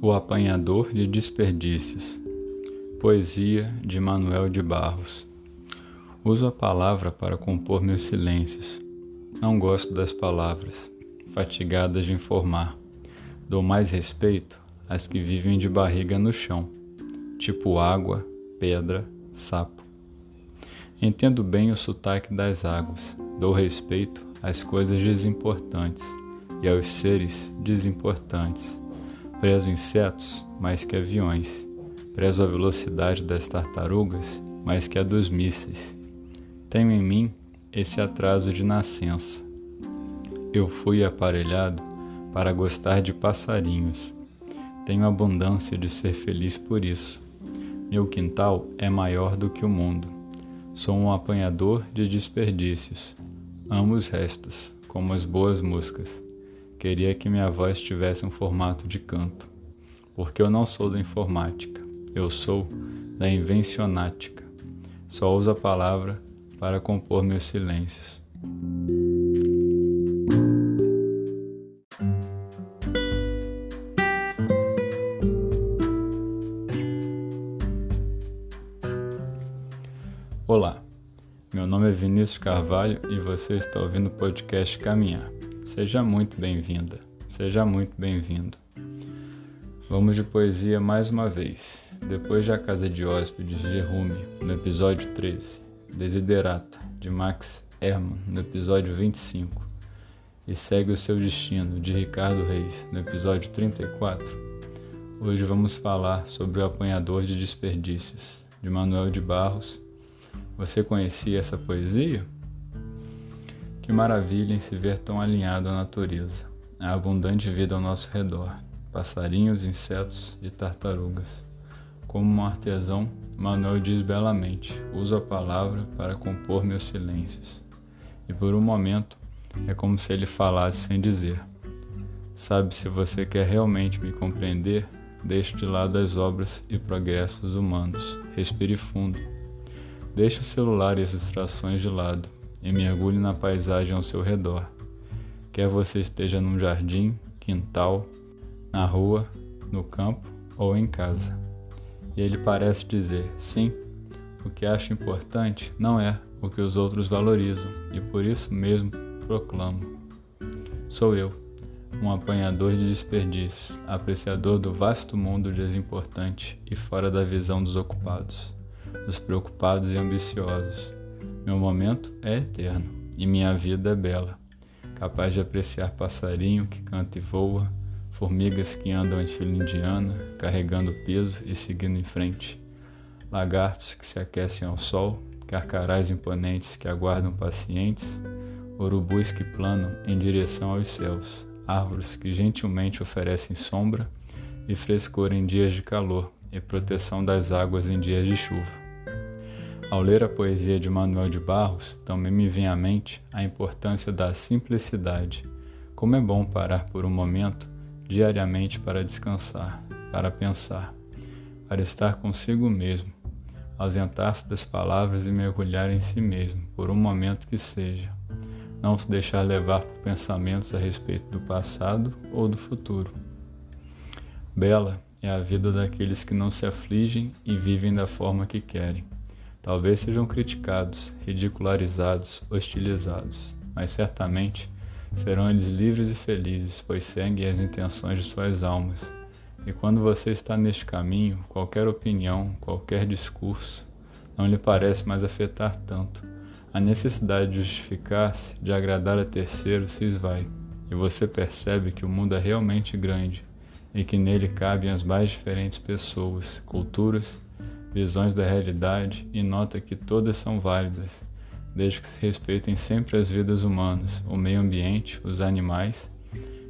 O Apanhador de Desperdícios. Poesia de Manuel de Barros. Uso a palavra para compor meus silêncios. Não gosto das palavras, fatigadas de informar. Dou mais respeito às que vivem de barriga no chão, tipo água, pedra, sapo. Entendo bem o sotaque das águas, dou respeito às coisas desimportantes e aos seres desimportantes Prezo insetos mais que aviões. Prezo a velocidade das tartarugas mais que a dos mísseis. Tenho em mim esse atraso de nascença. Eu fui aparelhado para gostar de passarinhos. Tenho abundância de ser feliz por isso. Meu quintal é maior do que o mundo. Sou um apanhador de desperdícios. Amo os restos, como as boas músicas. Queria que minha voz tivesse um formato de canto, porque eu não sou da informática, eu sou da invencionática. Só uso a palavra para compor meus silêncios. Olá, meu nome é Vinícius Carvalho e você está ouvindo o podcast Caminhar. Seja muito bem-vinda, seja muito bem-vindo. Vamos de poesia mais uma vez. Depois de A Casa de Hóspedes de Rumi, no episódio 13, Desiderata, de Max Hermann, no episódio 25, e Segue o Seu Destino, de Ricardo Reis, no episódio 34, hoje vamos falar sobre O Apanhador de Desperdícios, de Manuel de Barros. Você conhecia essa poesia? Que maravilha em se ver tão alinhado à natureza, à abundante vida ao nosso redor, passarinhos, insetos e tartarugas. Como um artesão, Manuel diz belamente: uso a palavra para compor meus silêncios. E por um momento é como se ele falasse sem dizer. Sabe, se você quer realmente me compreender, deixe de lado as obras e progressos humanos. Respire fundo. Deixe o celular e as distrações de lado e mergulhe na paisagem ao seu redor. Quer você esteja num jardim, quintal, na rua, no campo ou em casa. E ele parece dizer: sim, o que acho importante não é o que os outros valorizam, e por isso mesmo proclamo. Sou eu, um apanhador de desperdícios, apreciador do vasto mundo desimportante e fora da visão dos ocupados, dos preocupados e ambiciosos meu momento é eterno e minha vida é bela, capaz de apreciar passarinho que canta e voa, formigas que andam em fila indiana, carregando peso e seguindo em frente, lagartos que se aquecem ao sol, carcarás imponentes que aguardam pacientes, urubus que planam em direção aos céus, árvores que gentilmente oferecem sombra e frescor em dias de calor e proteção das águas em dias de chuva. Ao ler a poesia de Manuel de Barros, também me vem à mente a importância da simplicidade. Como é bom parar por um momento, diariamente, para descansar, para pensar, para estar consigo mesmo, ausentar-se das palavras e mergulhar em si mesmo, por um momento que seja. Não se deixar levar por pensamentos a respeito do passado ou do futuro. Bela é a vida daqueles que não se afligem e vivem da forma que querem Talvez sejam criticados, ridicularizados, hostilizados, mas certamente serão eles livres e felizes, pois seguem as intenções de suas almas. E quando você está neste caminho, qualquer opinião, qualquer discurso, não lhe parece mais afetar tanto. A necessidade de justificar-se, de agradar a terceiros, se esvai, e você percebe que o mundo é realmente grande e que nele cabem as mais diferentes pessoas, culturas visões da realidade e nota que todas são válidas, desde que se respeitem sempre as vidas humanas, o meio ambiente, os animais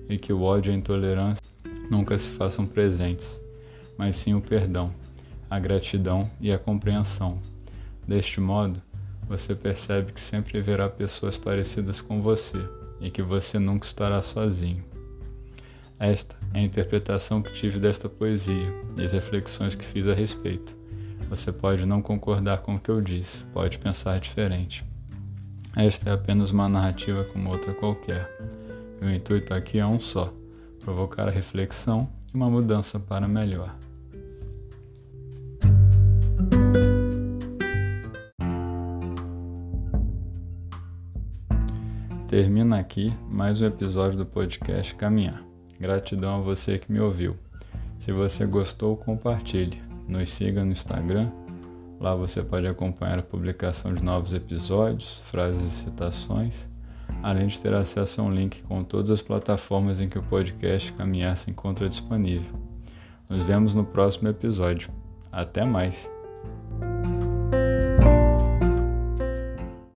e que o ódio e a intolerância nunca se façam presentes, mas sim o perdão, a gratidão e a compreensão. Deste modo, você percebe que sempre haverá pessoas parecidas com você e que você nunca estará sozinho. Esta é a interpretação que tive desta poesia e as reflexões que fiz a respeito. Você pode não concordar com o que eu disse, pode pensar diferente. Esta é apenas uma narrativa como outra qualquer. O intuito aqui é um só: provocar a reflexão e uma mudança para melhor. Termina aqui mais um episódio do podcast Caminhar. Gratidão a você que me ouviu. Se você gostou, compartilhe. Nos siga no Instagram. Lá você pode acompanhar a publicação de novos episódios, frases e citações, além de ter acesso a um link com todas as plataformas em que o podcast Caminhar se encontra disponível. Nos vemos no próximo episódio. Até mais!